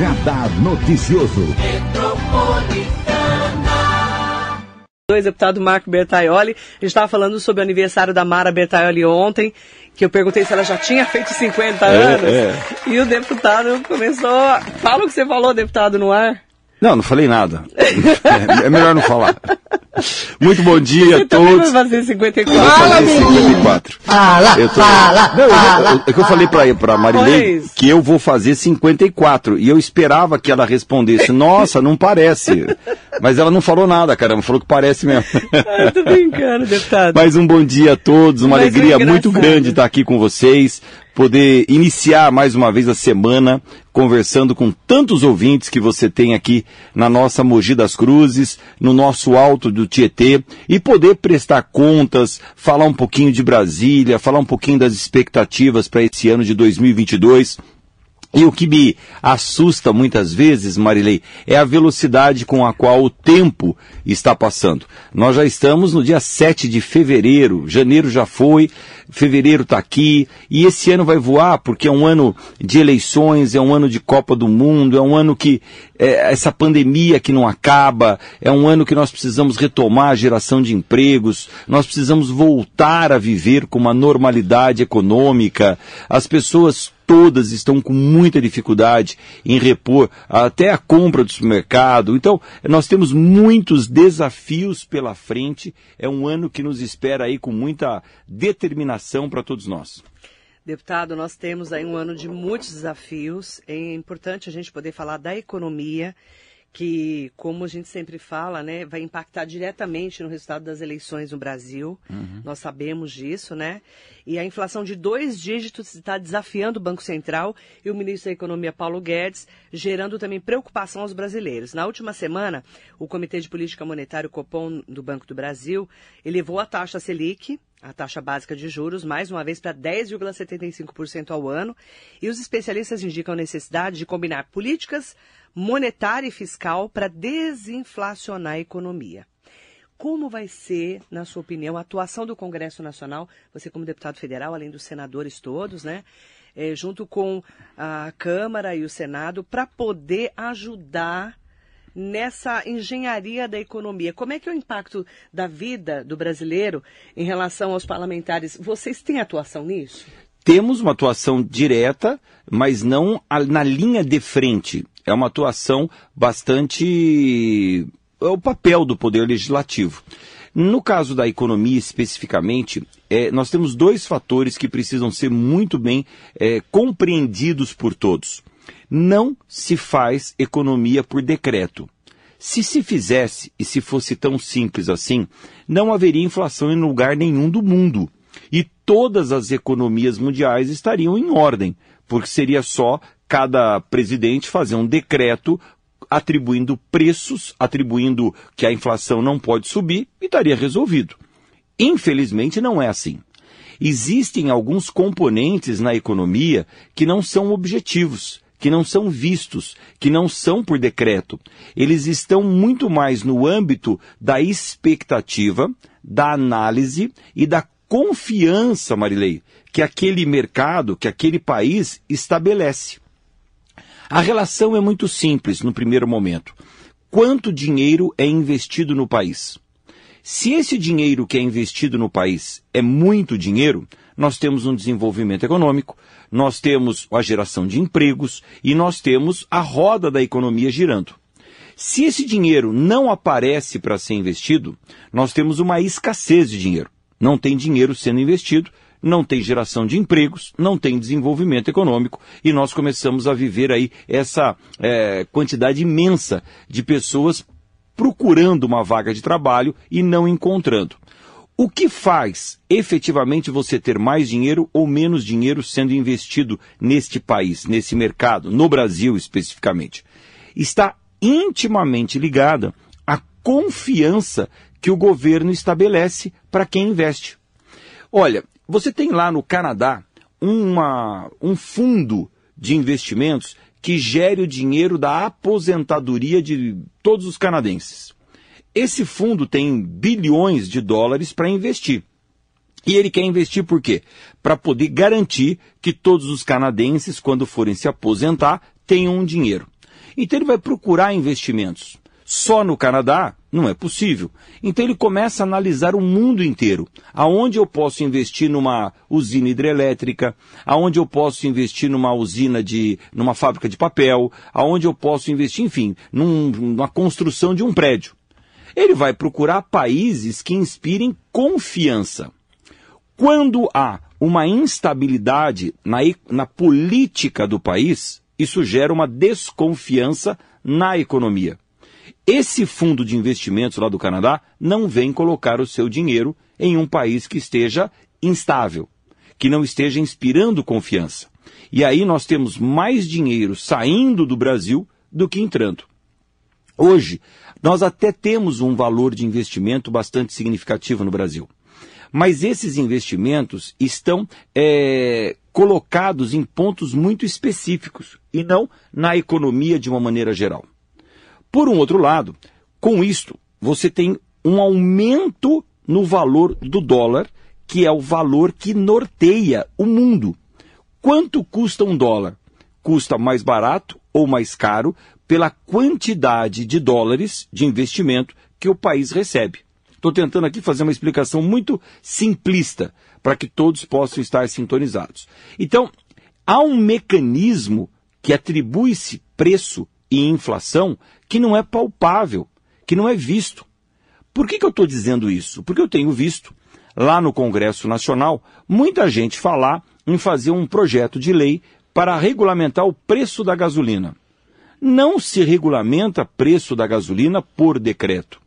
Radar Noticioso. Dois, deputado Marco Bertaioli. A gente estava falando sobre o aniversário da Mara Bertaioli ontem, que eu perguntei se ela já tinha feito 50 É, anos. é. E o deputado começou. Fala o que você falou, deputado, no ar. Não, não falei nada. É, melhor não falar. Muito bom dia a Você também vai todos. fazer 54. Vou fazer 54. Fala, Eu tô- fala, Não, eu- fala. eu- é que eu falei pra, pra Marilei Pois. que eu vou fazer 54. E eu esperava que ela respondesse, nossa, não parece. Mas ela não falou nada, caramba, falou que parece mesmo. Ah, tô brincando, deputado. Mais um bom dia a todos, uma Mas alegria muito grande estar aqui com vocês, poder iniciar mais uma vez a semana conversando com tantos ouvintes que você tem aqui na nossa Mogi das Cruzes, no nosso Alto do Tietê, e poder prestar contas, falar um pouquinho de Brasília, falar um pouquinho das expectativas para esse ano de 2022. E o que me assusta muitas vezes, Marilei, é a velocidade com a qual o tempo está passando. Nós já estamos no dia 7 de fevereiro, janeiro já foi, fevereiro está aqui, e esse ano vai voar porque é um ano de eleições, é um ano de Copa do Mundo, é um ano que é, essa pandemia que não acaba, é um ano que nós precisamos retomar a geração de empregos, nós precisamos voltar a viver com uma normalidade econômica, as pessoas todas estão com muita dificuldade em repor até a compra do supermercado. Então, nós temos muitos desafios pela frente. É um ano que nos espera aí com muita determinação para todos nós. Deputado, nós temos aí um ano de muitos desafios. É importante a gente poder falar da economia, que, como a gente sempre fala, né, vai impactar diretamente no resultado das eleições no Brasil. Nós sabemos disso, né? E a inflação de dois dígitos está desafiando o Banco Central e o ministro da Economia, Paulo Guedes, gerando também preocupação aos brasileiros. Na última semana, o Comitê de Política Monetária, o Copom do Banco do Brasil, elevou a taxa Selic, a taxa básica de juros, mais uma vez para 10,75% ao ano, e os especialistas indicam a necessidade de combinar políticas monetária e fiscal para desinflacionar a economia. Como vai ser, na sua opinião, a atuação do Congresso Nacional, você como deputado federal, além dos senadores todos, né, eh, junto com a Câmara e o Senado, para poder ajudar nessa engenharia da economia. Como é que é o impacto da vida do brasileiro em relação aos parlamentares? Vocês têm atuação nisso? Temos uma atuação direta, mas não na linha de frente. É uma atuação bastante. É o papel do Poder Legislativo. No caso da economia especificamente, é, nós temos dois fatores que precisam ser muito bem é, compreendidos por todos. Não se faz economia por decreto. Se se fizesse, e se fosse tão simples assim, não haveria inflação em lugar nenhum do mundo. E todas as economias mundiais estariam em ordem, porque seria só cada presidente fazer um decreto atribuindo preços, atribuindo que a inflação não pode subir e estaria resolvido. Infelizmente não é assim. Existem alguns componentes na economia que não são objetivos, que não são vistos, que não são por decreto. Eles estão muito mais no âmbito da expectativa, da análise e da confiança, Marilei, que aquele mercado, que aquele país estabelece. A relação é muito simples no primeiro momento. Quanto dinheiro é investido no país? Se esse dinheiro que é investido no país é muito dinheiro, nós temos um desenvolvimento econômico, nós temos a geração de empregos e nós temos a roda da economia girando. Se esse dinheiro não aparece para ser investido, nós temos uma escassez de dinheiro. Não tem dinheiro sendo investido, não tem geração de empregos, não tem desenvolvimento econômico e nós começamos a viver aí essa eh, quantidade imensa de pessoas procurando uma vaga de trabalho e não encontrando. O que faz efetivamente você ter mais dinheiro ou menos dinheiro sendo investido neste país, nesse mercado, no Brasil especificamente? Está intimamente ligada à confiança que o governo estabelece para quem investe. Olha, você tem lá no Canadá uma, um fundo de investimentos que gere o dinheiro da aposentadoria de todos os canadenses. Esse fundo tem bilhões de dólares para investir. E ele quer investir por quê? Para poder garantir que todos os canadenses, quando forem se aposentar, tenham um dinheiro. Então ele vai procurar investimentos. Só no Canadá não é possível. Então ele começa a analisar o mundo inteiro. Aonde eu posso investir numa usina hidrelétrica, aonde eu posso investir numa usina de, numa fábrica de papel, aonde eu posso investir, enfim, num, numa construção de um prédio. Ele vai procurar países que inspirem confiança. Quando há uma instabilidade na, na política do país, isso gera uma desconfiança na economia. Esse fundo de investimentos lá do Canadá não vem colocar o seu dinheiro em um país que esteja instável, que não esteja inspirando confiança. E aí nós temos mais dinheiro saindo do Brasil do que entrando. Hoje, nós até temos um valor de investimento bastante significativo no Brasil. Mas esses investimentos estão é, colocados em pontos muito específicos e não na economia de uma maneira geral. Por um outro lado, com isto, você tem um aumento no valor do dólar, que é o valor que norteia o mundo. Quanto custa um dólar? Custa mais barato ou mais caro pela quantidade de dólares de investimento que o país recebe. Estou tentando aqui fazer uma explicação muito simplista para que todos possam estar sintonizados. Então, há um mecanismo que atribui-se preço e inflação que não é palpável, que não é visto. Por que, que eu estou dizendo isso? Porque eu tenho visto lá no Congresso Nacional muita gente falar em fazer um projeto de lei para regulamentar o preço da gasolina. Não se regulamenta preço da gasolina por decreto.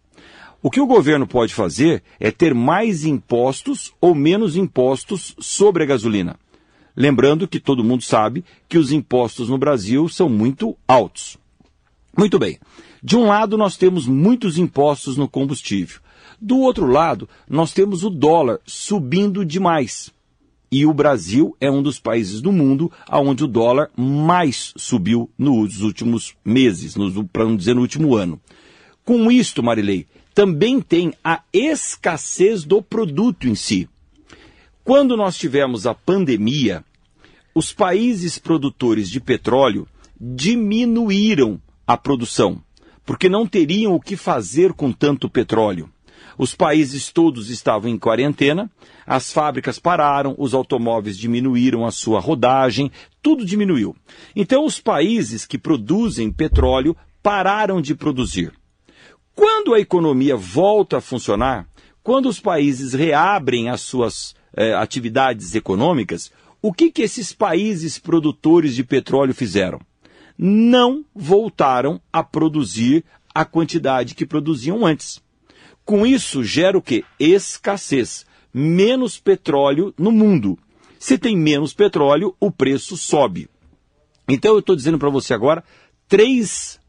O que o governo pode fazer é ter mais impostos ou menos impostos sobre a gasolina. Lembrando que todo mundo sabe que os impostos no Brasil são muito altos. Muito bem. De um lado, nós temos muitos impostos no combustível. Do outro lado, nós temos o dólar subindo demais. E o Brasil é um dos países do mundo onde o dólar mais subiu nos últimos meses, para não dizer no último ano. Com isto, Marilei, também tem a escassez do produto em si. Quando nós tivemos a pandemia, os países produtores de petróleo diminuíram a produção, porque não teriam o que fazer com tanto petróleo. Os países todos estavam em quarentena, as fábricas pararam, os automóveis diminuíram a sua rodagem, tudo diminuiu. Então, os países que produzem petróleo pararam de produzir. Quando a economia volta a funcionar, quando os países reabrem as suas eh, atividades econômicas, o que, que esses países produtores de petróleo fizeram? Não voltaram a produzir a quantidade que produziam antes. Com isso, gera o que? Escassez. Menos petróleo no mundo. Se tem menos petróleo, o preço sobe. Então, eu estou dizendo para você agora três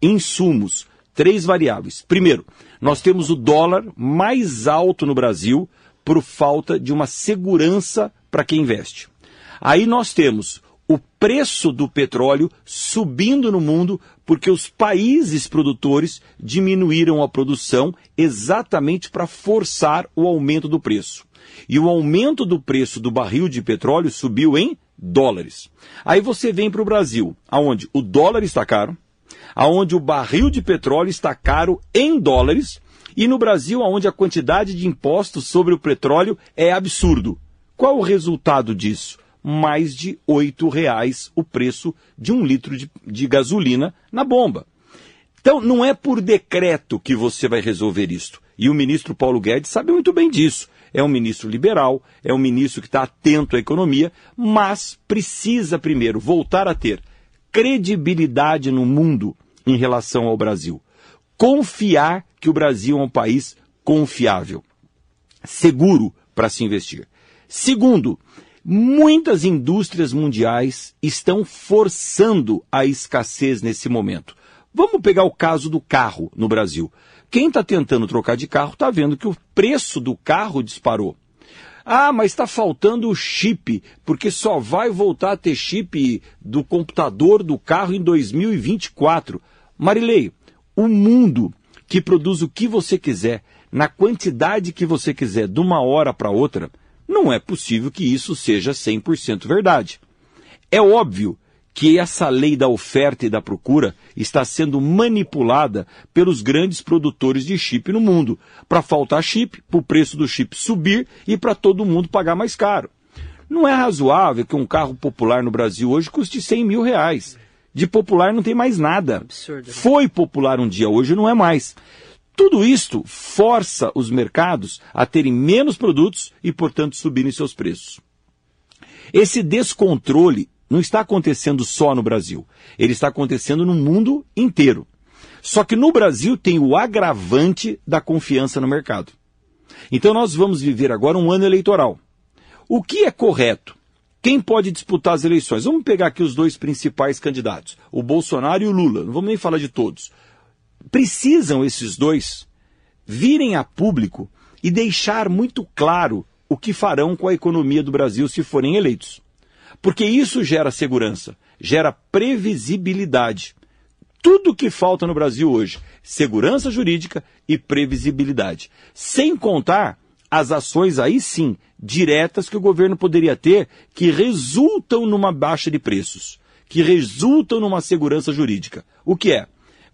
insumos, três variáveis. Primeiro, nós temos o dólar mais alto no Brasil por falta de uma segurança para quem investe. Aí nós temos o preço do petróleo subindo no mundo porque os países produtores diminuíram a produção exatamente para forçar o aumento do preço. E o aumento do preço do barril de petróleo subiu em dólares. Aí você vem para o Brasil, aonde o dólar está caro, aonde o barril de petróleo está caro em dólares, e no Brasil, aonde a quantidade de impostos sobre o petróleo é absurdo. Qual o resultado disso? Mais de R$ reais o preço de um litro de, de gasolina na bomba. Então, não é por decreto que você vai resolver isto. E o ministro Paulo Guedes sabe muito bem disso. É um ministro liberal, é um ministro que está atento à economia, mas precisa primeiro voltar a ter credibilidade no mundo em relação ao Brasil. Confiar que o Brasil é um país confiável, seguro para se investir. Segundo, Muitas indústrias mundiais estão forçando a escassez nesse momento. Vamos pegar o caso do carro no Brasil. Quem está tentando trocar de carro está vendo que o preço do carro disparou. Ah, mas está faltando o chip, porque só vai voltar a ter chip do computador do carro em 2024. Marilei, o mundo que produz o que você quiser, na quantidade que você quiser, de uma hora para outra, não é possível que isso seja 100% verdade. É óbvio que essa lei da oferta e da procura está sendo manipulada pelos grandes produtores de chip no mundo, para faltar chip, para o preço do chip subir e para todo mundo pagar mais caro. Não é razoável que um carro popular no Brasil hoje custe 100 mil reais. De popular não tem mais nada. Absurdo. Né? Foi popular um dia, hoje não é mais. Tudo isto força os mercados a terem menos produtos e, portanto, subirem seus preços. Esse descontrole não está acontecendo só no Brasil. Ele está acontecendo no mundo inteiro. Só que no Brasil tem o agravante da confiança no mercado. Então nós vamos viver agora um ano eleitoral. O que é correto? Quem pode disputar as eleições? Vamos pegar aqui os dois principais candidatos, o Bolsonaro e o Lula. Não vamos nem falar de todos. Precisam esses dois virem a público e deixar muito claro o que farão com a economia do Brasil se forem eleitos. Porque isso gera segurança, gera previsibilidade. Tudo que falta no Brasil hoje, segurança jurídica e previsibilidade. Sem contar as ações aí sim, diretas que o governo poderia ter, que resultam numa baixa de preços, que resultam numa segurança jurídica. O que é?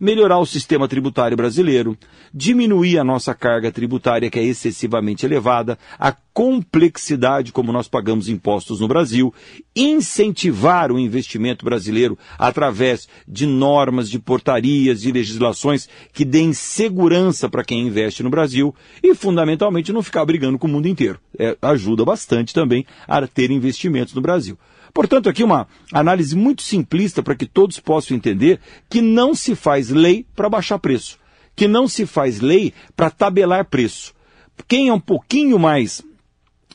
Melhorar o sistema tributário brasileiro, diminuir a nossa carga tributária, que é excessivamente elevada, a complexidade como nós pagamos impostos no Brasil, incentivar o investimento brasileiro através de normas, de portarias, de legislações que deem segurança para quem investe no Brasil e, fundamentalmente, não ficar brigando com o mundo inteiro. É, ajuda bastante também a ter investimentos no Brasil. Portanto, aqui uma análise muito simplista para que todos possam entender que não se faz lei para baixar preço, que não se faz lei para tabelar preço. Quem é um pouquinho mais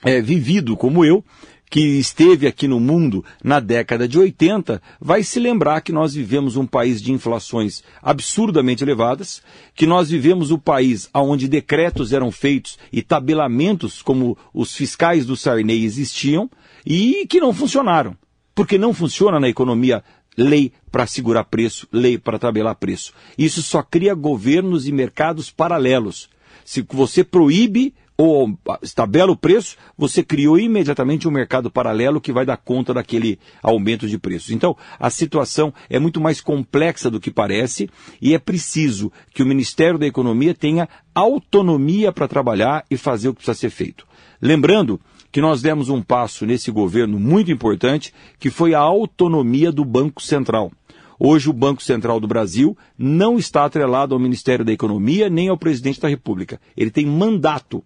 é, vivido como eu, que esteve aqui no mundo na década de 80, vai se lembrar que nós vivemos um país de inflações absurdamente elevadas, que nós vivemos o um país onde decretos eram feitos e tabelamentos como os fiscais do Sarney existiam, e que não funcionaram. Porque não funciona na economia lei para segurar preço, lei para tabelar preço. Isso só cria governos e mercados paralelos. Se você proíbe ou tabela o preço, você criou imediatamente um mercado paralelo que vai dar conta daquele aumento de preços. Então, a situação é muito mais complexa do que parece e é preciso que o Ministério da Economia tenha autonomia para trabalhar e fazer o que precisa ser feito. Lembrando que nós demos um passo nesse governo muito importante, que foi a autonomia do Banco Central. Hoje, o Banco Central do Brasil não está atrelado ao Ministério da Economia nem ao presidente da República. Ele tem mandato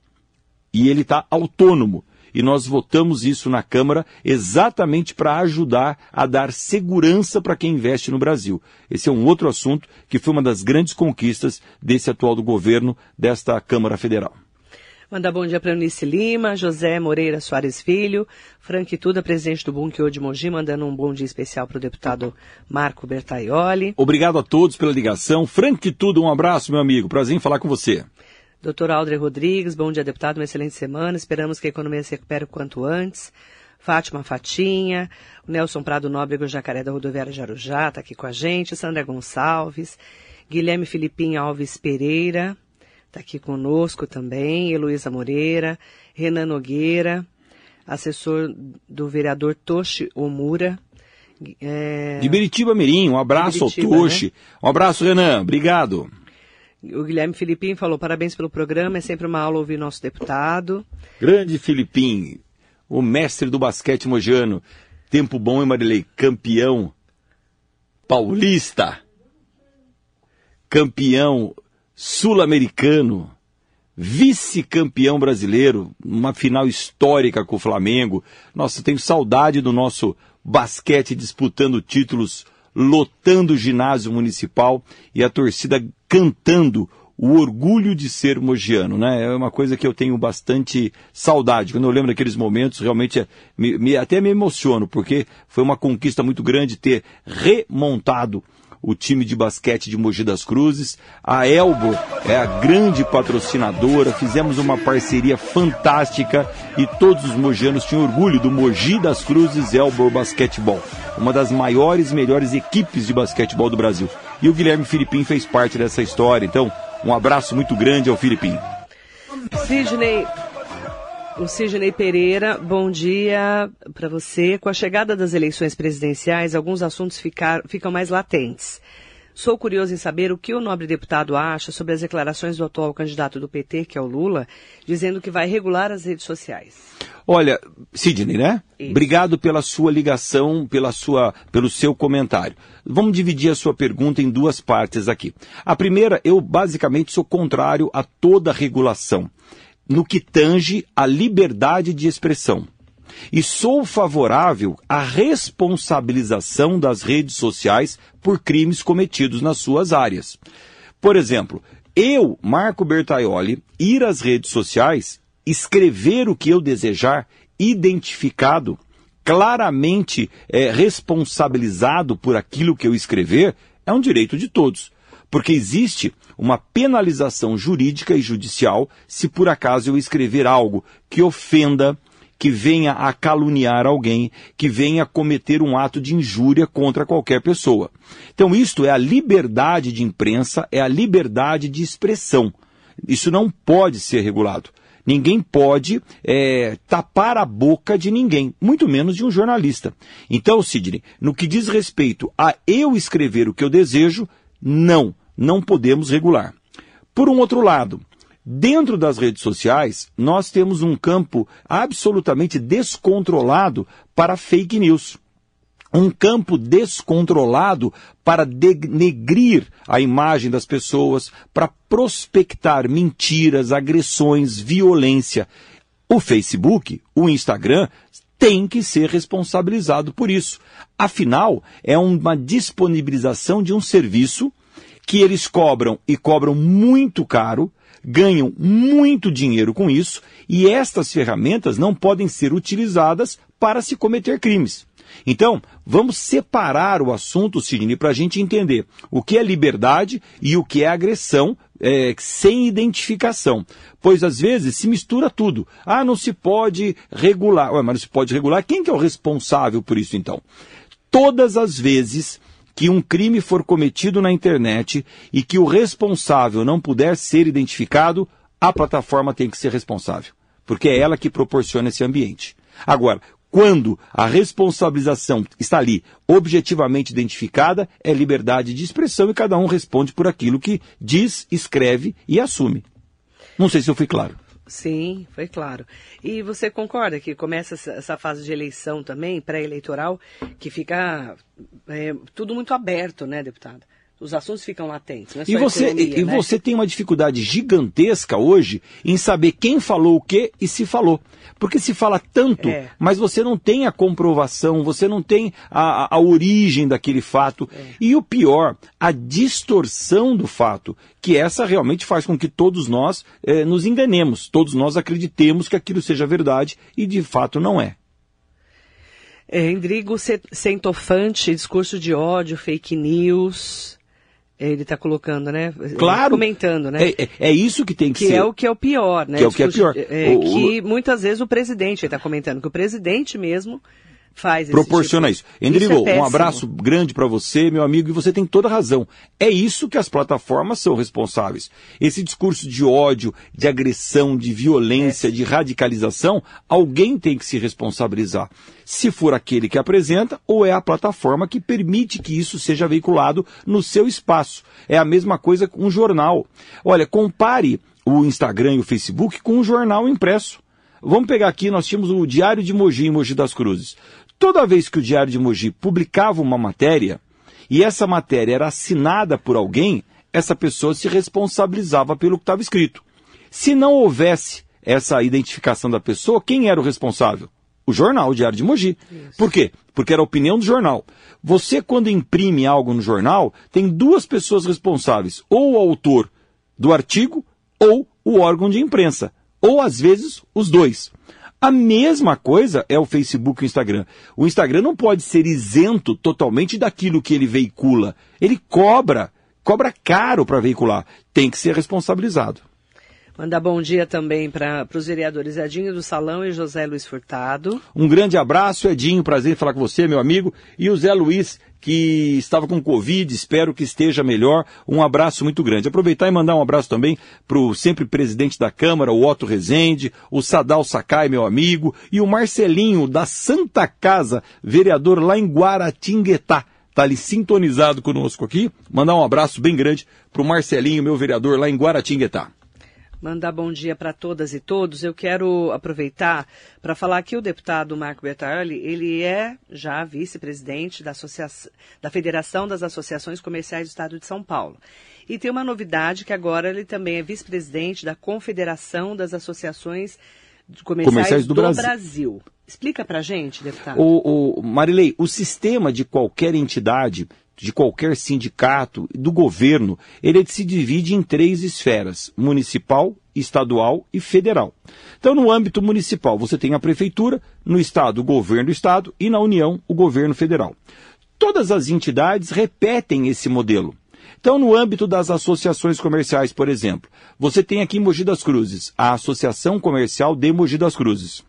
e ele está autônomo. E nós votamos isso na Câmara exatamente para ajudar a dar segurança para quem investe no Brasil. Esse é um outro assunto que foi uma das grandes conquistas desse atual governo, desta Câmara Federal. Mandar bom dia para Eunice Lima, José Moreira Soares Filho, Frank Tuda, presidente do Bunque de Mogi, mandando um bom dia especial para o deputado Marco Bertaioli. Obrigado a todos pela ligação. Frank Tuda, um abraço, meu amigo. Prazer em falar com você. Doutor Aldre Rodrigues, bom dia, deputado, uma excelente semana. Esperamos que a economia se recupere o quanto antes. Fátima Fatinha, o Nelson Prado Nóbrego Jacaré da Rodoviária Jarujá está aqui com a gente, Sandra Gonçalves, Guilherme Filipim Alves Pereira, Está aqui conosco também, Heloísa Moreira, Renan Nogueira, assessor do vereador Toshi Omura. É... De Biritiba Mirim, um abraço ao Toshi. Né? Um abraço, Renan, obrigado. O Guilherme Filipim falou parabéns pelo programa, é sempre uma aula ouvir nosso deputado. Grande Filipim, o mestre do basquete mojano. Tempo bom, hein, Marilei? Campeão paulista. Campeão sul-americano, vice-campeão brasileiro, uma final histórica com o Flamengo. Nossa, tenho saudade do nosso basquete disputando títulos, lotando o ginásio municipal e a torcida cantando o orgulho de ser mogiano, né? É uma coisa que eu tenho bastante saudade. Quando eu lembro daqueles momentos, realmente é, me, me, até me emociono, porque foi uma conquista muito grande ter remontado o time de basquete de Mogi das Cruzes. A Elbo é a grande patrocinadora, fizemos uma parceria fantástica e todos os mogianos tinham orgulho do Mogi das Cruzes Elbo Basquetebol, uma das maiores e melhores equipes de basquetebol do Brasil. E o Guilherme Filipim fez parte dessa história, então um abraço muito grande ao Filipim. Sidney, O Sidney Pereira, bom dia para você. Com a chegada das eleições presidenciais, alguns assuntos ficar, ficam mais latentes. Sou curioso em saber o que o nobre deputado acha sobre as declarações do atual candidato do PT, que é o Lula, dizendo que vai regular as redes sociais. Olha, Sidney, né? Isso. Obrigado pela sua ligação, pela sua, pelo seu comentário. Vamos dividir a sua pergunta em duas partes aqui. A primeira, eu basicamente sou contrário a toda regulação no que tange a liberdade de expressão. E sou favorável à responsabilização das redes sociais por crimes cometidos nas suas áreas. Por exemplo, eu, Marco Bertaioli, ir às redes sociais, escrever o que eu desejar, identificado, claramente é, responsabilizado por aquilo que eu escrever, é um direito de todos. Porque existe uma penalização jurídica e judicial se por acaso eu escrever algo que ofenda, que venha a caluniar alguém, que venha a cometer um ato de injúria contra qualquer pessoa. Então, isto é a liberdade de imprensa, é a liberdade de expressão. Isso não pode ser regulado. Ninguém pode é, tapar a boca de ninguém, muito menos de um jornalista. Então, Sidney, no que diz respeito a eu escrever o que eu desejo, não não podemos regular. Por um outro lado, dentro das redes sociais, nós temos um campo absolutamente descontrolado para fake news. Um campo descontrolado para denegrir a imagem das pessoas, para prospectar mentiras, agressões, violência. O Facebook, o Instagram, tem que ser responsabilizado por isso. Afinal, é uma disponibilização de um serviço que eles cobram e cobram muito caro, ganham muito dinheiro com isso, e estas ferramentas não podem ser utilizadas para se cometer crimes. Então, vamos separar o assunto, Sidney, para a gente entender o que é liberdade e o que é agressão é, sem identificação. Pois às vezes se mistura tudo. Ah, não se pode regular. Ué, mas não se pode regular. Quem que é o responsável por isso então? Todas as vezes que um crime for cometido na internet e que o responsável não puder ser identificado, a plataforma tem que ser responsável, porque é ela que proporciona esse ambiente. Agora, quando a responsabilização está ali objetivamente identificada, é liberdade de expressão e cada um responde por aquilo que diz, escreve e assume. Não sei se eu fui claro. Sim, foi claro. E você concorda que começa essa fase de eleição também, pré-eleitoral, que fica é, tudo muito aberto, né, deputada? Os assuntos ficam latentes. É e você, economia, e, né? você tem uma dificuldade gigantesca hoje em saber quem falou o que e se falou. Porque se fala tanto, é. mas você não tem a comprovação, você não tem a, a origem daquele fato. É. E o pior, a distorção do fato, que essa realmente faz com que todos nós eh, nos enganemos, todos nós acreditemos que aquilo seja verdade e de fato não é. É, Endrigo Centofante, discurso de ódio, fake news. Ele está colocando, né? Claro. Comentando, né? É, é, é, isso que tem que, que ser. Que é o que é o pior, né? Que é o que é pior. É, o, que muitas vezes o presidente está comentando, que o presidente mesmo faz Proporciona tipo. isso. Endrigo, isso é um abraço grande para você, meu amigo, e você tem toda razão. É isso que as plataformas são responsáveis. Esse discurso de ódio, de agressão, de violência, é. de radicalização, alguém tem que se responsabilizar. Se for aquele que apresenta, ou é a plataforma que permite que isso seja veiculado no seu espaço. É a mesma coisa com um jornal. Olha, compare o Instagram e o Facebook com um jornal impresso. Vamos pegar aqui, nós tínhamos o Diário de Mogi, em Mogi das Cruzes. Toda vez que o Diário de Mogi publicava uma matéria, e essa matéria era assinada por alguém, essa pessoa se responsabilizava pelo que estava escrito. Se não houvesse essa identificação da pessoa, quem era o responsável? O jornal, o Diário de Mogi. Isso. Por quê? Porque era a opinião do jornal. Você, quando imprime algo no jornal, tem duas pessoas responsáveis, ou o autor do artigo, ou o órgão de imprensa. Ou, às vezes, os dois. A mesma coisa é o Facebook e o Instagram. O Instagram não pode ser isento totalmente daquilo que ele veicula. Ele cobra, cobra caro para veicular. Tem que ser responsabilizado. Mandar bom dia também para os vereadores Edinho do Salão e José Luiz Furtado. Um grande abraço, Edinho, prazer em falar com você, meu amigo. E o Zé Luiz, que estava com Covid, espero que esteja melhor. Um abraço muito grande. Aproveitar e mandar um abraço também para o sempre presidente da Câmara, o Otto Rezende, o Sadal Sakai, meu amigo, e o Marcelinho, da Santa Casa, vereador lá em Guaratinguetá está ali sintonizado conosco aqui. Mandar um abraço bem grande para o Marcelinho, meu vereador lá em Guaratinguetá. Mandar bom dia para todas e todos. Eu quero aproveitar para falar que o deputado Marco Bertarelli, ele é já vice-presidente da, da Federação das Associações Comerciais do Estado de São Paulo. E tem uma novidade que agora ele também é vice-presidente da Confederação das Associações Comerciais, Comerciais do, do Brasil. Brasil. Explica para gente, deputado. O, o, Marilei, o sistema de qualquer entidade de qualquer sindicato, do governo, ele se divide em três esferas: municipal, estadual e federal. Então, no âmbito municipal, você tem a prefeitura, no estado, o governo do estado e na União, o governo federal. Todas as entidades repetem esse modelo. Então, no âmbito das associações comerciais, por exemplo, você tem aqui em Mogi das Cruzes a Associação Comercial de Mogi das Cruzes.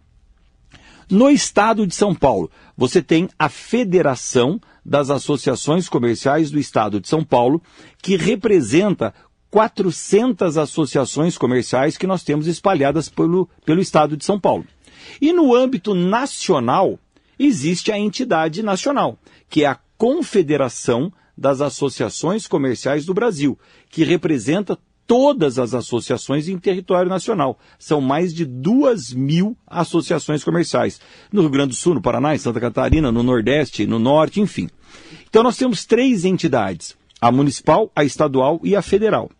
No estado de São Paulo, você tem a Federação das Associações Comerciais do Estado de São Paulo, que representa 400 associações comerciais que nós temos espalhadas pelo, pelo Estado de São Paulo. E no âmbito nacional, existe a entidade nacional, que é a Confederação das Associações Comerciais do Brasil, que representa todas as associações em território nacional. São mais de duas mil associações comerciais. No Rio Grande do Sul, no Paraná, em Santa Catarina, no Nordeste, no Norte, enfim. Então nós temos três entidades: a municipal, a estadual e a federal.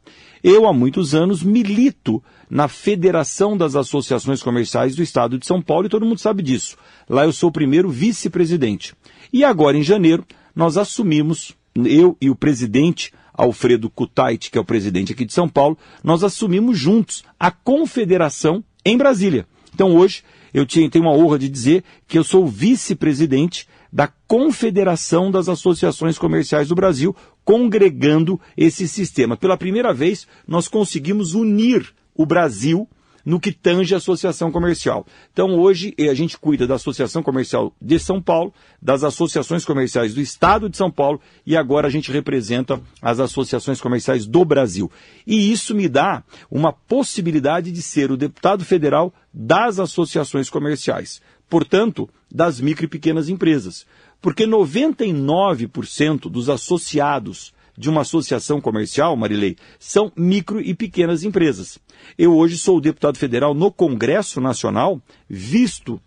Eu, há muitos anos, milito na Federação das Associações Comerciais do Estado de São Paulo e todo mundo sabe disso. Lá eu sou o primeiro vice-presidente. E agora, em janeiro, nós assumimos, eu e o presidente Alfredo Kutait, que é o presidente aqui de São Paulo, nós assumimos juntos a confederação em Brasília. Então hoje eu tenho uma honra de dizer que eu sou vice-presidente da Confederação das Associações Comerciais do Brasil, congregando esse sistema. Pela primeira vez, nós conseguimos unir o Brasil no que tange a associação comercial. Então, hoje, eh, a gente cuida da Associação Comercial de São Paulo, das associações comerciais do Estado de São Paulo e agora a gente representa as associações comerciais do Brasil. E isso me dá uma possibilidade de ser o deputado federal das associações comerciais, portanto, das micro e pequenas empresas. Porque 99% dos associados de uma associação comercial, Marilei, são micro e pequenas empresas. Eu hoje sou deputado federal no Congresso Nacional, visto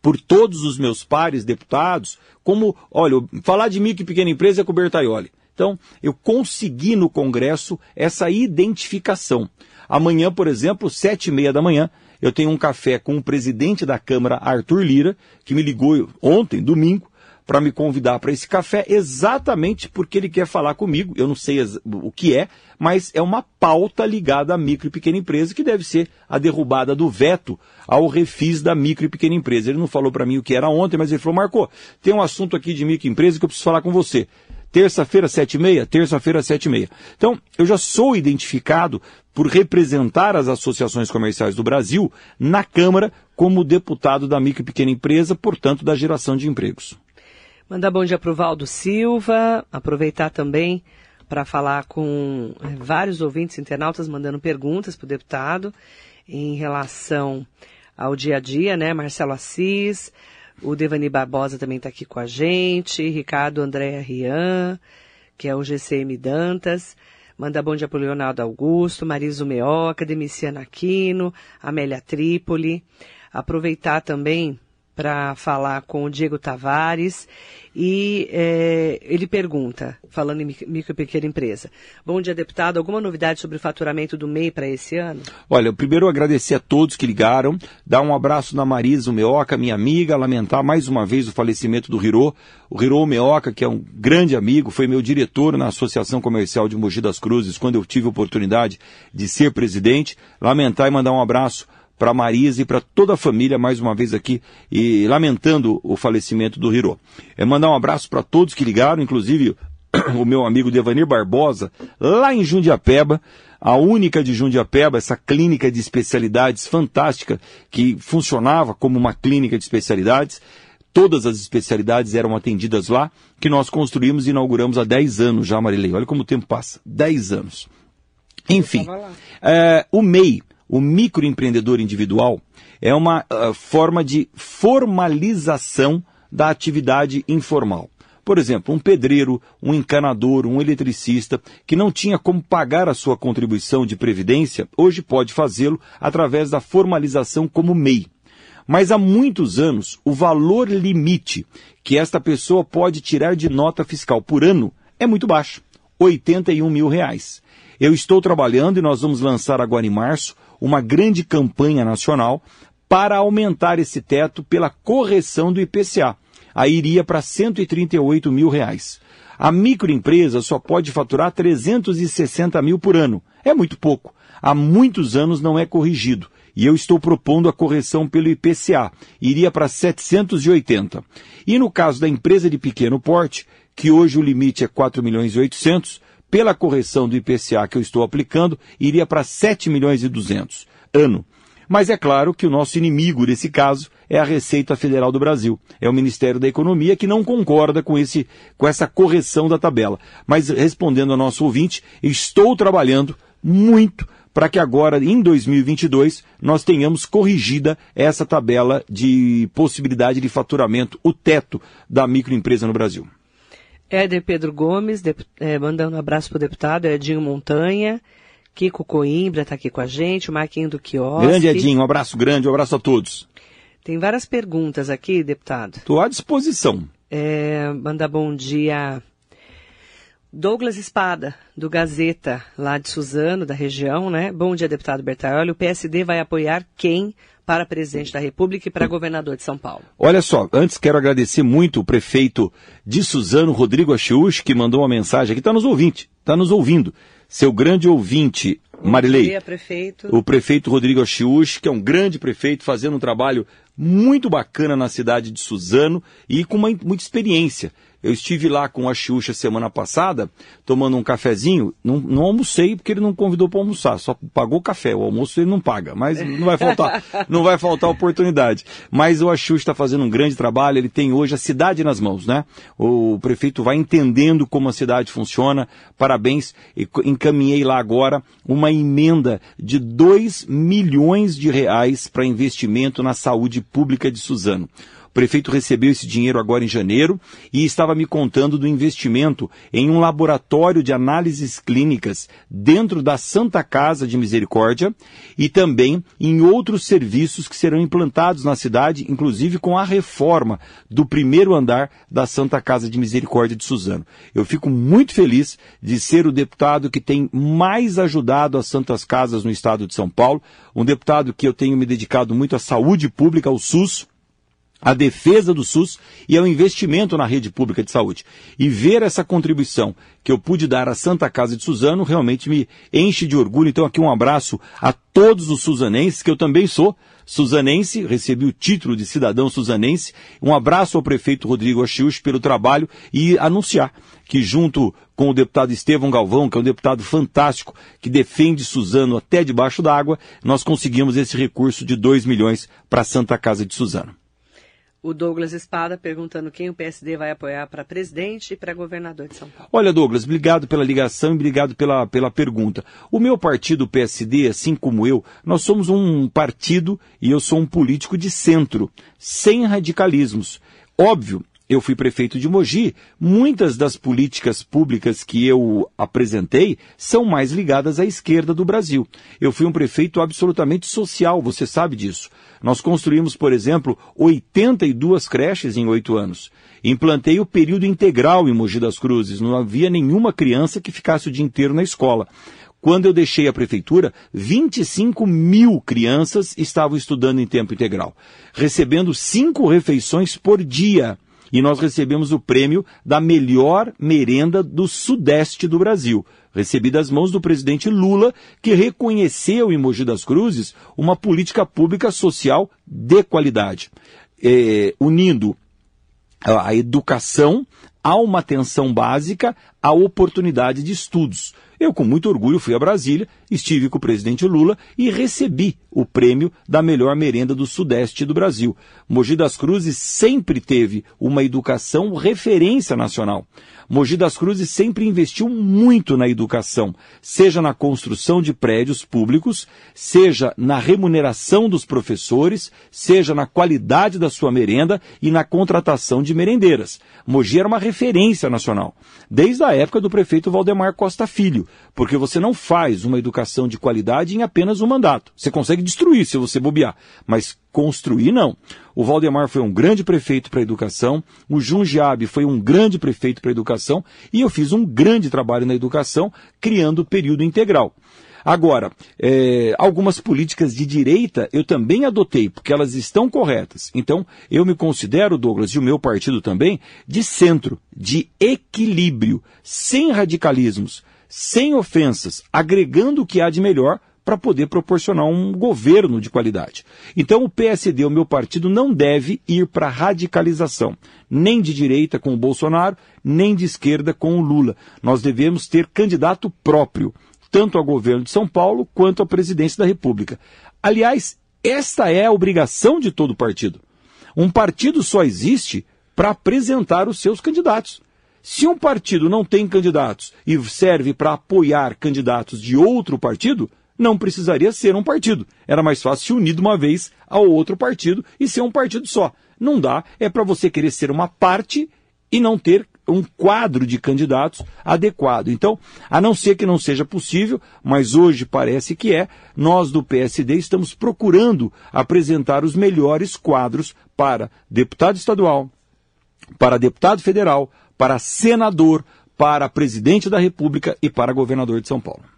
por todos os meus pares deputados, como, olha, falar de micro e pequena empresa é com Bertaioli. Então, eu consegui no Congresso essa identificação. Amanhã, por exemplo, sete e meia da manhã, eu tenho um café com o presidente da Câmara, Arthur Lira, que me ligou ontem, domingo, para me convidar para esse café exatamente porque ele quer falar comigo. Eu não sei o que é, mas é uma pauta ligada à micro e pequena empresa que deve ser a derrubada do veto ao refis da micro e pequena empresa. Ele não falou para mim o que era ontem, mas ele falou: Marco, tem um assunto aqui de microempresa que eu preciso falar com você. Terça-feira, sete e meia? Terça-feira, sete e meia. Então, eu já sou identificado por representar as associações comerciais do Brasil na Câmara como deputado da micro e pequena empresa, portanto, da geração de empregos. Mandar bom dia para o Valdo Silva, aproveitar também para falar com eh, vários ouvintes internautas mandando perguntas para o deputado em relação ao dia a dia, né? Marcelo Assis, o Devani Barbosa também está aqui com a gente, Ricardo André Rian, que é o GCM Dantas. Manda bom dia para Leonardo Augusto, Mariso Meoca, Demiciana Aquino, Amélia Trípoli. Aproveitar também para falar com o Diego Tavares e é, ele pergunta, falando em micro e pequena empresa. Bom dia, deputado. Alguma novidade sobre o faturamento do MEI para esse ano? Olha, primeiro agradecer a todos que ligaram, dar um abraço na Marisa Meoca, minha amiga, lamentar mais uma vez o falecimento do Riro. O Riro Meoca, que é um grande amigo, foi meu diretor na Associação Comercial de Mogi das Cruzes, quando eu tive a oportunidade de ser presidente. Lamentar e mandar um abraço para Marisa e para toda a família, mais uma vez aqui, e lamentando o falecimento do Hiro. É mandar um abraço para todos que ligaram, inclusive o meu amigo Devanir Barbosa, lá em Jundiapeba, a única de Jundiapeba, essa clínica de especialidades fantástica, que funcionava como uma clínica de especialidades, todas as especialidades eram atendidas lá, que nós construímos e inauguramos há 10 anos já, Marilei. Olha como o tempo passa. 10 anos. Enfim, é, o MEI, o microempreendedor individual, é uma uh, forma de formalização da atividade informal. Por exemplo, um pedreiro, um encanador, um eletricista que não tinha como pagar a sua contribuição de previdência, hoje pode fazê-lo através da formalização como MEI. Mas há muitos anos, o valor limite que esta pessoa pode tirar de nota fiscal por ano é muito baixo, 81 mil reais. Eu estou trabalhando e nós vamos lançar agora em março uma grande campanha nacional para aumentar esse teto pela correção do IPCA aí iria para 138 mil reais. A microempresa só pode faturar 360 mil por ano. É muito pouco. Há muitos anos não é corrigido. E eu estou propondo a correção pelo IPCA. Iria para 780. E no caso da empresa de pequeno porte, que hoje o limite é 4 milhões e 800, pela correção do IPCA que eu estou aplicando, iria para 7 milhões e 200 ano. Mas é claro que o nosso inimigo nesse caso é a Receita Federal do Brasil. É o Ministério da Economia que não concorda com, esse, com essa correção da tabela. Mas respondendo ao nosso ouvinte, estou trabalhando muito para que agora, em 2022, nós tenhamos corrigida essa tabela de possibilidade de faturamento, o teto da microempresa no Brasil. Éder Pedro Gomes, de, é, mandando um abraço para o deputado, Edinho Montanha, Kiko Coimbra está aqui com a gente, o Marquinho do Quiosque. Grande Edinho, um abraço grande, um abraço a todos. Tem várias perguntas aqui, deputado. Estou à disposição. É, manda bom dia. Douglas Espada, do Gazeta, lá de Suzano, da região, né? Bom dia, deputado Bertaioli. O PSD vai apoiar quem para presidente da República e para governador de São Paulo? Olha só, antes quero agradecer muito o prefeito de Suzano, Rodrigo Achius, que mandou uma mensagem aqui, está nos ouvindo, está nos ouvindo. Seu grande ouvinte, Marilei. Bom dia, prefeito. O prefeito Rodrigo Achius, que é um grande prefeito, fazendo um trabalho muito bacana na cidade de Suzano e com uma, muita experiência. Eu estive lá com a Xuxa semana passada, tomando um cafezinho. Não, não almocei porque ele não convidou para almoçar, só pagou café. O almoço ele não paga, mas não vai faltar, não vai faltar oportunidade. Mas o Axux está fazendo um grande trabalho, ele tem hoje a cidade nas mãos, né? O prefeito vai entendendo como a cidade funciona. Parabéns. Encaminhei lá agora uma emenda de 2 milhões de reais para investimento na saúde pública de Suzano. O prefeito recebeu esse dinheiro agora em janeiro e estava me contando do investimento em um laboratório de análises clínicas dentro da Santa Casa de Misericórdia e também em outros serviços que serão implantados na cidade, inclusive com a reforma do primeiro andar da Santa Casa de Misericórdia de Suzano. Eu fico muito feliz de ser o deputado que tem mais ajudado as Santas Casas no estado de São Paulo, um deputado que eu tenho me dedicado muito à saúde pública, ao SUS, a defesa do SUS e ao investimento na rede pública de saúde. E ver essa contribuição que eu pude dar à Santa Casa de Suzano realmente me enche de orgulho. Então aqui um abraço a todos os suzanenses, que eu também sou suzanense, recebi o título de cidadão suzanense. Um abraço ao prefeito Rodrigo Achius pelo trabalho e anunciar que junto com o deputado Estevão Galvão, que é um deputado fantástico, que defende Suzano até debaixo d'água, nós conseguimos esse recurso de 2 milhões para a Santa Casa de Suzano o Douglas Espada perguntando quem o PSD vai apoiar para presidente e para governador de São Paulo. Olha, Douglas, obrigado pela ligação e obrigado pela, pela pergunta. O meu partido, o PSD, assim como eu, nós somos um partido e eu sou um político de centro, sem radicalismos. Óbvio, eu fui prefeito de Mogi, muitas das políticas públicas que eu apresentei são mais ligadas à esquerda do Brasil. Eu fui um prefeito absolutamente social, você sabe disso. Nós construímos, por exemplo, 82 creches em oito anos. Implantei o período integral em Mogi das Cruzes. Não havia nenhuma criança que ficasse o dia inteiro na escola. Quando eu deixei a prefeitura, 25 mil crianças estavam estudando em tempo integral, recebendo cinco refeições por dia e nós recebemos o prêmio da melhor merenda do sudeste do Brasil. Recebi das mãos do presidente Lula, que reconheceu em Mogi das Cruzes uma política pública social de qualidade, é, unindo a educação a uma atenção básica, a oportunidade de estudos. Eu, com muito orgulho, fui a Brasília, estive com o presidente Lula e recebi o prêmio da melhor merenda do Sudeste do Brasil. Mogi das Cruzes sempre teve uma educação referência nacional. Mogi das Cruzes sempre investiu muito na educação, seja na construção de prédios públicos, seja na remuneração dos professores, seja na qualidade da sua merenda e na contratação de merendeiras. Mogi era uma referência nacional, desde a época do prefeito Valdemar Costa Filho, porque você não faz uma educação de qualidade em apenas um mandato. Você consegue destruir se você bobear, mas construir não. O Valdemar foi um grande prefeito para a educação, o Jundiabe foi um grande prefeito para a educação e eu fiz um grande trabalho na educação criando o período integral. Agora, é, algumas políticas de direita eu também adotei, porque elas estão corretas. Então, eu me considero, Douglas, e o meu partido também, de centro, de equilíbrio, sem radicalismos, sem ofensas, agregando o que há de melhor para poder proporcionar um governo de qualidade. Então o PSD, o meu partido, não deve ir para radicalização, nem de direita com o Bolsonaro, nem de esquerda com o Lula. Nós devemos ter candidato próprio, tanto ao governo de São Paulo quanto à presidência da República. Aliás, esta é a obrigação de todo partido. Um partido só existe para apresentar os seus candidatos. Se um partido não tem candidatos e serve para apoiar candidatos de outro partido, não precisaria ser um partido. Era mais fácil se unir de uma vez ao outro partido e ser um partido só. Não dá, é para você querer ser uma parte e não ter um quadro de candidatos adequado. Então, a não ser que não seja possível, mas hoje parece que é, nós do PSD estamos procurando apresentar os melhores quadros para deputado estadual, para deputado federal, para senador, para presidente da República e para governador de São Paulo.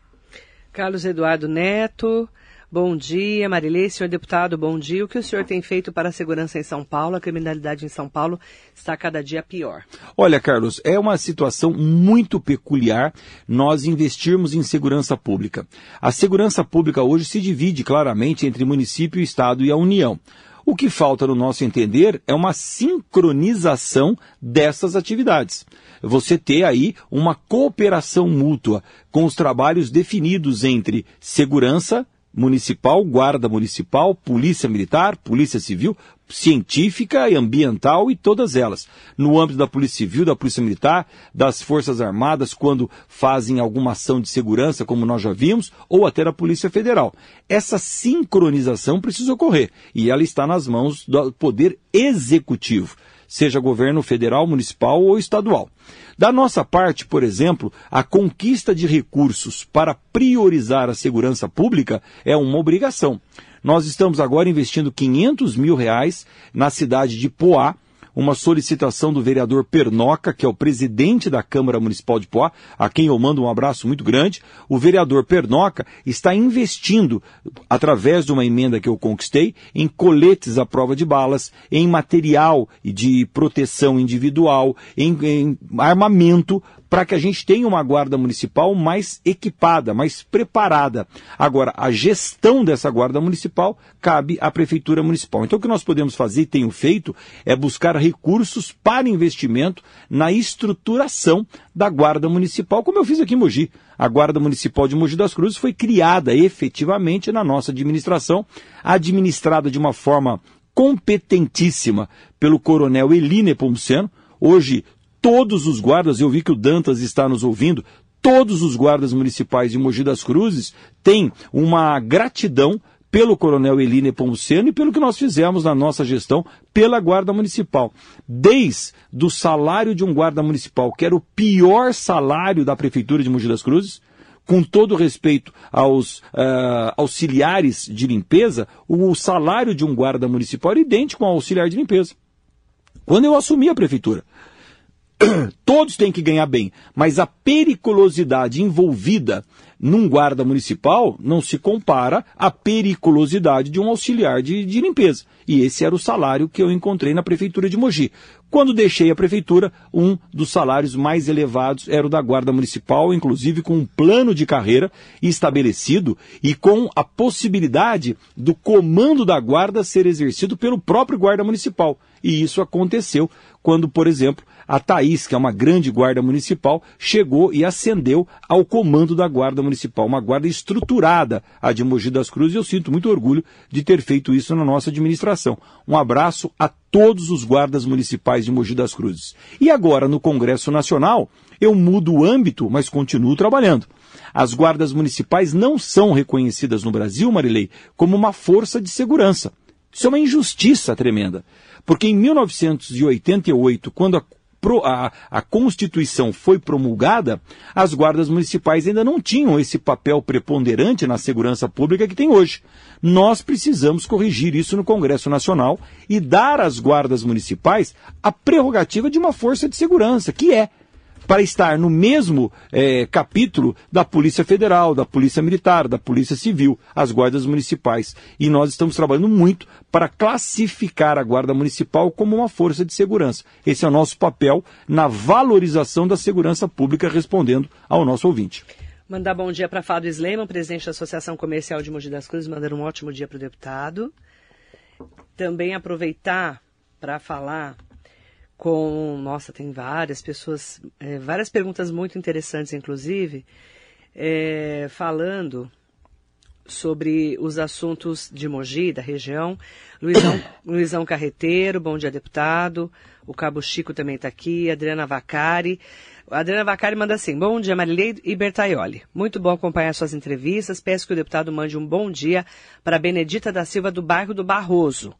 Carlos Eduardo Neto, bom dia. Marilei, senhor deputado, bom dia. O que o senhor tem feito para a segurança em São Paulo? A criminalidade em São Paulo está cada dia pior. Olha, Carlos, é uma situação muito peculiar nós investirmos em segurança pública. A segurança pública hoje se divide claramente entre município, estado e a União. O que falta, no nosso entender, é uma sincronização dessas atividades. Você ter aí uma cooperação mútua com os trabalhos definidos entre segurança municipal, guarda municipal, polícia militar, polícia civil, científica e ambiental e todas elas. No âmbito da Polícia Civil, da Polícia Militar, das Forças Armadas, quando fazem alguma ação de segurança, como nós já vimos, ou até da Polícia Federal. Essa sincronização precisa ocorrer e ela está nas mãos do Poder Executivo, seja governo federal, municipal ou estadual. Da nossa parte, por exemplo, a conquista de recursos para priorizar a segurança pública é uma obrigação. Nós estamos agora investindo 500 mil reais na cidade de Poá, uma solicitação do vereador Pernoca, que é o presidente da Câmara Municipal de Poá, a quem eu mando um abraço muito grande. O vereador Pernoca está investindo, através de uma emenda que eu conquistei, em coletes à prova de balas, em material de proteção individual, em, em armamento para que a gente tenha uma guarda municipal mais equipada, mais preparada. Agora, a gestão dessa guarda municipal cabe à prefeitura municipal. Então, o que nós podemos fazer e tenho feito é buscar recursos para investimento na estruturação da guarda municipal, como eu fiz aqui em Mogi. A Guarda Municipal de Mogi das Cruzes foi criada efetivamente na nossa administração, administrada de uma forma competentíssima pelo coronel Eli Nepomuceno, hoje todos os guardas, eu vi que o Dantas está nos ouvindo, todos os guardas municipais de Mogi das Cruzes têm uma gratidão pelo Coronel Eline Pomuceno e pelo que nós fizemos na nossa gestão pela Guarda Municipal. Desde o salário de um guarda municipal, que era o pior salário da Prefeitura de Mogi das Cruzes, com todo respeito aos uh, auxiliares de limpeza, o salário de um guarda municipal era idêntico ao auxiliar de limpeza. Quando eu assumi a prefeitura, todos têm que ganhar bem, mas a periculosidade envolvida num guarda municipal não se compara à periculosidade de um auxiliar de, de, limpeza. E esse era o salário que eu encontrei na prefeitura de Mogi. Quando deixei a prefeitura, um dos salários mais elevados era o da Guarda Municipal, inclusive com um plano de carreira estabelecido e com a possibilidade do comando da Guarda ser exercido pelo próprio Guarda Municipal. E isso aconteceu quando, por exemplo, a Thaís, que é uma grande guarda municipal, chegou e ascendeu ao comando da guarda municipal, uma guarda estruturada, a de Mogi das Cruzes, e eu sinto muito orgulho de ter feito isso na nossa administração. Um abraço a todos os guardas municipais de Mogi das Cruzes. E agora, no Congresso Nacional, eu mudo o âmbito, mas continuo trabalhando. As guardas municipais não são reconhecidas no Brasil, Marilei, como uma força de segurança. Isso é uma injustiça tremenda. Porque em 1988, quando a a, a Constituição foi promulgada, as guardas municipais ainda não tinham esse papel preponderante na segurança pública que tem hoje. Nós precisamos corrigir isso no Congresso Nacional e dar às guardas municipais a prerrogativa de uma força de segurança, que é para estar no mesmo é, capítulo da Polícia Federal, da Polícia Militar, da Polícia Civil, as guardas municipais. E nós estamos trabalhando muito para classificar a Guarda Municipal como uma força de segurança. Esse é o nosso papel na valorização da segurança pública, respondendo ao nosso ouvinte. Mandar bom dia para Fábio Sleiman, presidente da Associação Comercial de Mogi das Cruzes, mandando um ótimo dia para o deputado. Também aproveitar para falar com. Nossa, tem várias pessoas, é, várias perguntas muito interessantes, inclusive, é, falando sobre os assuntos de Mogi, da região. Luizão, Luizão Carreteiro, bom dia, deputado. O Cabo Chico também está aqui. Adriana Vacari. Adriana Vacari manda assim: Bom dia, Marilei e Bertaioli. Muito bom acompanhar suas entrevistas. Peço que o deputado mande um bom dia para Benedita da Silva, do bairro do Barroso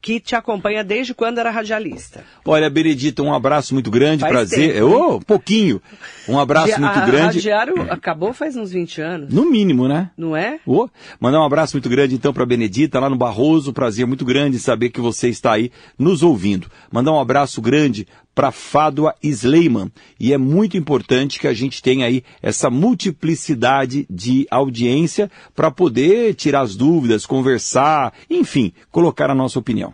que te acompanha desde quando era radialista. Olha, Benedita, um abraço muito grande, faz prazer. Tempo, oh, um pouquinho. Um abraço muito a, grande. O diário acabou faz uns 20 anos. No mínimo, né? Não é? Oh, mandar um abraço muito grande então para Benedita lá no Barroso, prazer muito grande saber que você está aí nos ouvindo. Mandar um abraço grande para Fádua Sleiman. E é muito importante que a gente tenha aí essa multiplicidade de audiência para poder tirar as dúvidas, conversar, enfim, colocar a nossa opinião.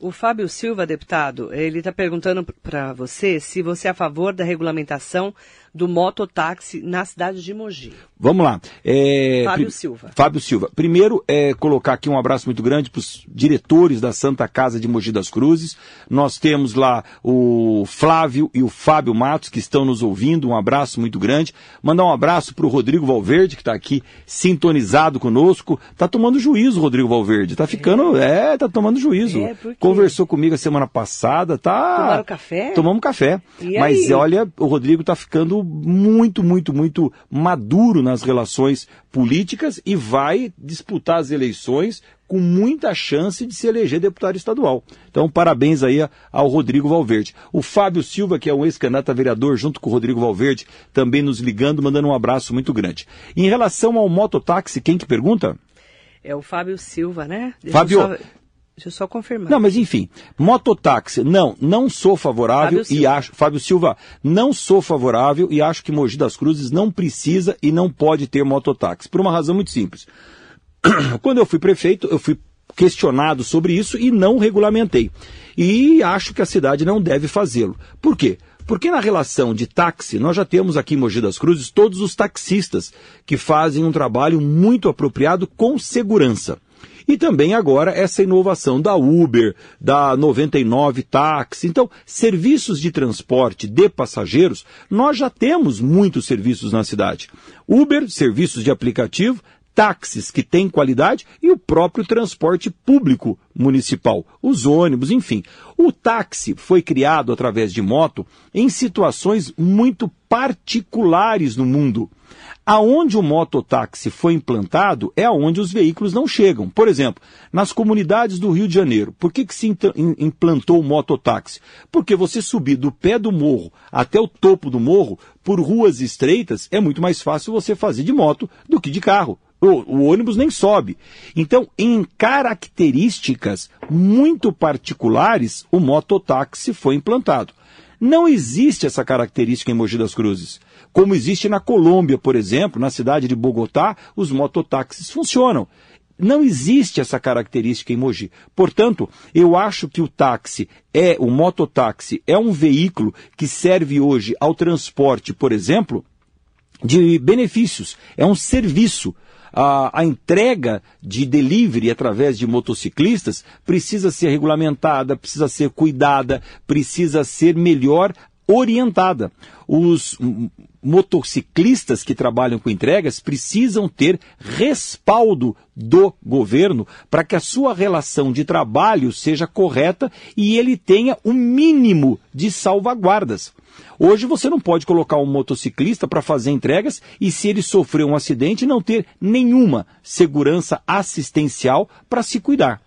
O Fábio Silva, deputado, ele está perguntando para você se você é a favor da regulamentação do mototáxi na cidade de Mogi. Vamos lá. É, Fábio Silva. Fábio Silva. Primeiro, é, colocar aqui um abraço muito grande para os diretores da Santa Casa de Mogi das Cruzes. Nós temos lá o Flávio e o Fábio Matos que estão nos ouvindo. Um abraço muito grande. Mandar um abraço para o Rodrigo Valverde, que está aqui sintonizado conosco. Está tomando juízo, Rodrigo Valverde. Está ficando. É, está tomando juízo. É, Conversou comigo a semana passada. Tá... Tomaram café? Tomamos café. E Mas aí? olha, o Rodrigo está ficando muito, muito, muito maduro nas relações políticas e vai disputar as eleições com muita chance de se eleger deputado estadual. Então, parabéns aí ao Rodrigo Valverde. O Fábio Silva, que é um ex-candidato a vereador, junto com o Rodrigo Valverde, também nos ligando, mandando um abraço muito grande. Em relação ao mototáxi, quem que pergunta? É o Fábio Silva, né? Deixa Fábio, só... Deixa eu só confirmar. Não, mas enfim, mototáxi, não, não sou favorável e acho, Fábio Silva, não sou favorável e acho que Mogi das Cruzes não precisa e não pode ter mototáxi, por uma razão muito simples. Quando eu fui prefeito, eu fui questionado sobre isso e não regulamentei. E acho que a cidade não deve fazê-lo. Por quê? Porque na relação de táxi, nós já temos aqui em Mogi das Cruzes todos os taxistas que fazem um trabalho muito apropriado com segurança. E também agora essa inovação da Uber, da 99 Táxi. Então, serviços de transporte de passageiros, nós já temos muitos serviços na cidade. Uber, serviços de aplicativo, táxis que têm qualidade e o próprio transporte público municipal, os ônibus, enfim. O táxi foi criado através de moto em situações muito particulares no mundo. Aonde o mototáxi foi implantado é aonde os veículos não chegam. Por exemplo, nas comunidades do Rio de Janeiro. Por que, que se implantou o mototáxi? Porque você subir do pé do morro até o topo do morro por ruas estreitas é muito mais fácil você fazer de moto do que de carro. O, o, ônibus nem sobe. Então, em características muito particulares, o mototáxi foi implantado. Não existe essa característica em Mogi das Cruzes. Como existe na Colômbia, por exemplo, na cidade de Bogotá, os mototáxis funcionam. Não existe essa característica em Mogi. Portanto, eu acho que o táxi é, o mototáxi é um veículo que serve hoje ao transporte, por exemplo, de benefícios. É um serviço. A, a, entrega de delivery através de motociclistas precisa ser regulamentada, precisa ser cuidada, precisa ser melhor orientada. Os motociclistas que trabalham com entregas precisam ter respaldo do governo para que a sua relação de trabalho seja correta e ele tenha o um mínimo de salvaguardas. Hoje você não pode colocar um motociclista para fazer entregas e se ele sofrer um acidente não ter nenhuma segurança assistencial para se cuidar.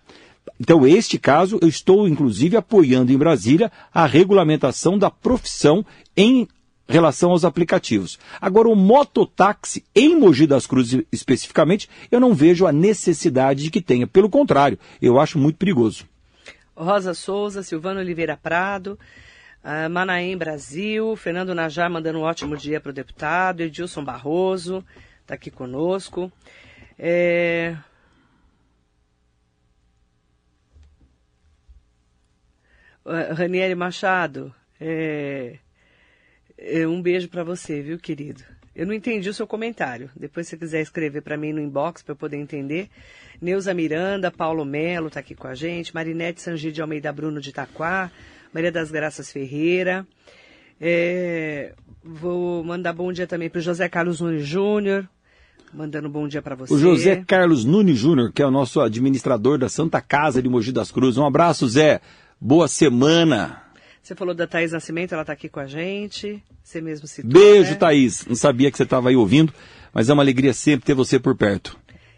Então, este caso, eu estou inclusive apoiando em Brasília a regulamentação da profissão em relação aos aplicativos. Agora, o mototáxi em Mogi das Cruzes especificamente, eu não vejo a necessidade de que tenha. Pelo contrário, eu acho muito perigoso. Rosa Souza, Silvano Oliveira Prado, uh, Manaém Brasil, Fernando Najar mandando um ótimo dia para o deputado, Edilson Barroso está aqui conosco. É... Uh, Ranieri Machado, é... É, um beijo para você, viu, querido? Eu não entendi o seu comentário. Depois, se você quiser escrever para mim no inbox para eu poder entender. Neuza Miranda, Paulo Melo está aqui com a gente. Marinete Sangi de Almeida Bruno de Itaquá. Maria das Graças Ferreira. É, vou mandar bom dia também para o José Carlos Nunes Júnior. Mandando bom dia para você. O José Carlos Nunes Júnior, que é o nosso administrador da Santa Casa de Mogi das Cruzes. Um abraço, Zé. Boa semana. Você falou da Thaís Nascimento, ela está aqui com a gente. Você mesmo citou. Beijo, né? Thaís. Não sabia que você estava aí ouvindo, mas é uma alegria sempre ter você por perto.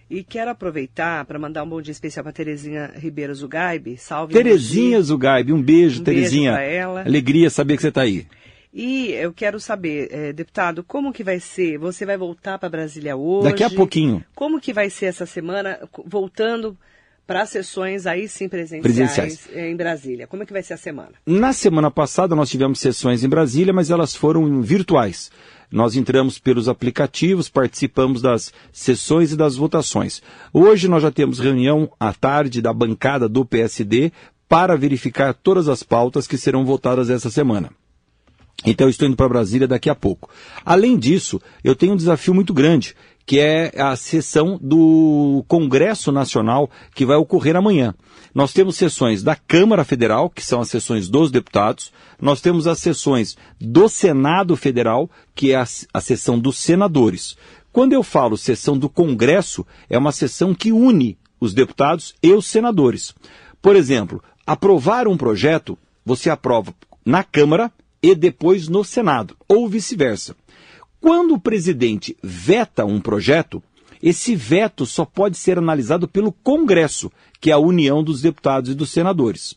E quero aproveitar para mandar um bom dia especial para Terezinha Ribeiro Zugaib. Salve. Terezinha Zugaib, um beijo, um Terezinha. Beijo ela. Alegria saber que você está aí. E eu quero saber, é, deputado, como que vai ser? Você vai voltar para Brasília hoje? Daqui a pouquinho. Como que vai ser essa semana, voltando para sessões aí sim presenciais, presenciais, em Brasília. Como é que vai ser a semana? Na semana passada nós tivemos sessões em Brasília, mas elas foram virtuais. Nós entramos pelos aplicativos, participamos das sessões e das votações. Hoje nós já temos reunião à tarde da bancada do PSD para verificar todas as pautas que serão votadas essa semana. Então eu estou indo para Brasília daqui a pouco. Além disso, eu tenho um desafio muito grande, que é a sessão do Congresso Nacional que vai ocorrer amanhã. Nós temos sessões da Câmara Federal, que são as sessões dos deputados, nós temos as sessões do Senado Federal, que é a, a sessão dos senadores. Quando eu falo sessão do Congresso, é uma sessão que une os deputados e os senadores. Por exemplo, aprovar um projeto, você aprova na Câmara e depois no Senado, ou vice-versa. Quando o presidente veta um projeto, esse veto só pode ser analisado pelo Congresso, que é a união dos deputados e dos senadores.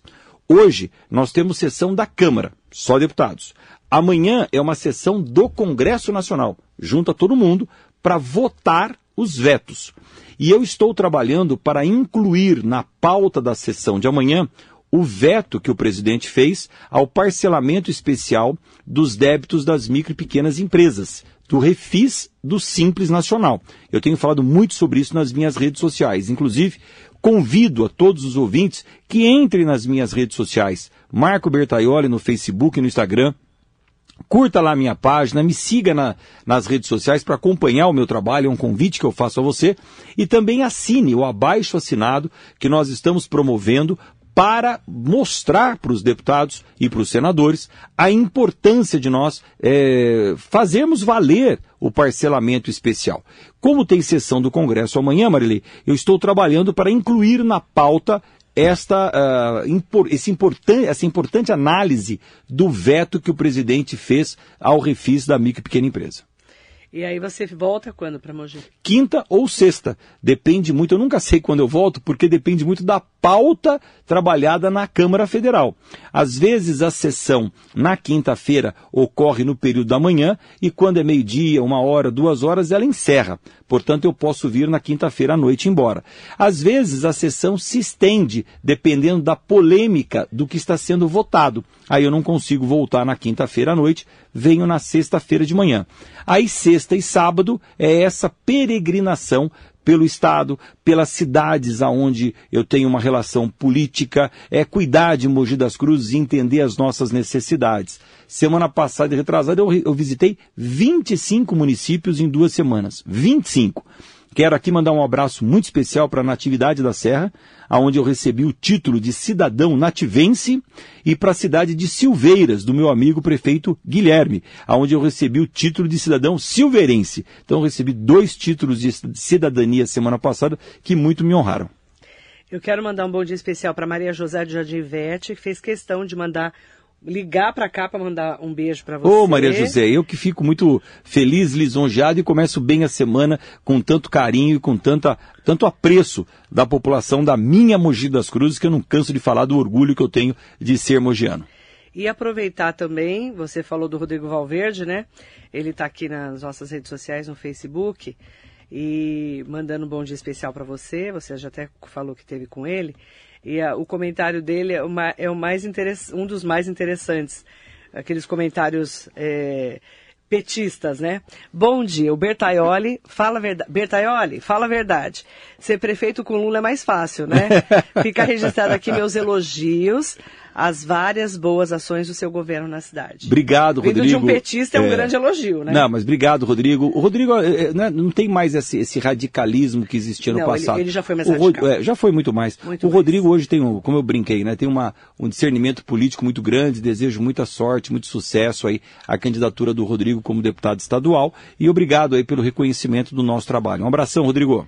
Hoje, nós temos sessão da Câmara, só deputados. Amanhã é uma sessão do Congresso Nacional, junta todo mundo, para votar os vetos. E eu estou trabalhando para incluir na pauta da sessão de amanhã o veto que o presidente fez ao parcelamento especial dos débitos das micro e pequenas empresas, do refis do Simples Nacional. Eu tenho falado muito sobre isso nas minhas redes sociais. Inclusive, convido a todos os ouvintes que entrem nas minhas redes sociais. Marco Bertaioli no Facebook e no Instagram. Curta lá minha página, me siga na, nas redes sociais para acompanhar o meu trabalho, é um convite que eu faço a você. E também assine o abaixo assinado que nós estamos promovendo para mostrar para os deputados e para os senadores a importância de nós é, fazermos valer o parcelamento especial. Como tem sessão do Congresso amanhã, Marilei, eu estou trabalhando para incluir na pauta esta, uh, impor, esse importan essa importante análise do veto que o presidente fez ao refis da micro e pequena empresa. E aí você volta quando para Mogi? Quinta ou sexta. Depende muito, eu nunca sei quando eu volto, porque depende muito da pauta trabalhada na Câmara Federal. Às vezes a sessão na quinta-feira ocorre no período da manhã e quando é meio-dia, uma hora, duas horas, ela encerra. Portanto, eu posso vir na quinta-feira à noite embora. Às vezes a sessão se estende, dependendo da polêmica do que está sendo votado. Aí eu não consigo voltar na quinta-feira à noite, venho na sexta-feira de manhã. Aí sexta e sábado é essa peregrinação pelo Estado, pelas cidades aonde eu tenho uma relação política, é cuidar de Mogi das Cruzes e entender as nossas necessidades. Semana passada e retrasada eu, eu visitei 25 municípios em duas semanas. 25. Quero aqui mandar um abraço muito especial para a Natividade da Serra, aonde eu recebi o título de cidadão nativense, e para a cidade de Silveiras, do meu amigo prefeito Guilherme, aonde eu recebi o título de cidadão silveirense. Então recebi dois títulos de cidadania semana passada que muito me honraram. Eu quero mandar um bom dia especial para Maria José de Jardim Vete, que fez questão de mandar ligar para cá para mandar um beijo para você. Ô, Maria José, eu que fico muito feliz, lisonjeado e começo bem a semana com tanto carinho e com tanta, tanto apreço da população da minha Mogi das Cruzes, que eu não canso de falar do orgulho que eu tenho de ser mogiano. E aproveitar também, você falou do Rodrigo Valverde, né? Ele está aqui nas nossas redes sociais, no Facebook, e mandando um bom dia especial para você. Você já até falou que teve com ele. E a, o comentário dele é, uma, é o mais um dos mais interessantes. Aqueles comentários é, petistas, né? Bom dia, o Bertaioli fala a verdade. Bertaioli, fala a verdade. Ser prefeito com Lula é mais fácil, né? Fica registrado aqui meus elogios as várias boas ações do seu governo na cidade. Obrigado, Vindo Rodrigo. de um petista é um é... grande elogio, né? Não, mas obrigado, Rodrigo. O Rodrigo é, é né, não tem mais esse, esse, radicalismo que existia no não, passado. Ele, ele já foi mais o radical. É, já foi muito mais. Muito o mais. Rodrigo hoje tem, um, como eu brinquei, né, tem uma, um discernimento político muito grande, desejo muita sorte, muito sucesso aí à candidatura do Rodrigo como deputado estadual e obrigado aí pelo reconhecimento do nosso trabalho. Um abração, Rodrigo.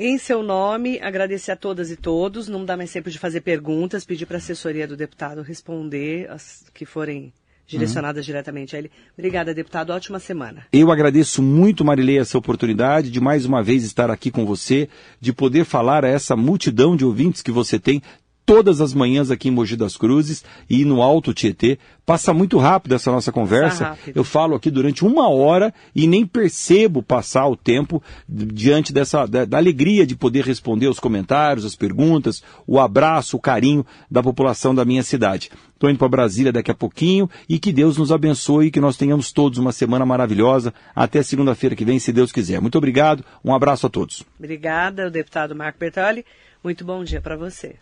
Em seu nome, agradecer a todas e todos. Não dá mais tempo de fazer perguntas, pedir para a assessoria do deputado responder as que forem direcionadas uhum. diretamente a ele. Obrigada, deputado. Ótima semana. Eu agradeço muito, Marilei, essa oportunidade de mais uma vez estar aqui com você, de poder falar a essa multidão de ouvintes que você tem todas as manhãs aqui em Mogi das Cruzes e no Alto Tietê. Passa muito rápido essa nossa conversa. Eu falo aqui durante uma hora e nem percebo passar o tempo diante dessa da, da alegria de poder responder os comentários, as perguntas, o abraço, o carinho da população da minha cidade. Estou indo para Brasília daqui a pouquinho e que Deus nos abençoe e que nós tenhamos todos uma semana maravilhosa. Até segunda-feira que vem, se Deus quiser. Muito obrigado, um abraço a todos. Obrigada, o deputado Marco Bertoli. Muito bom dia para você.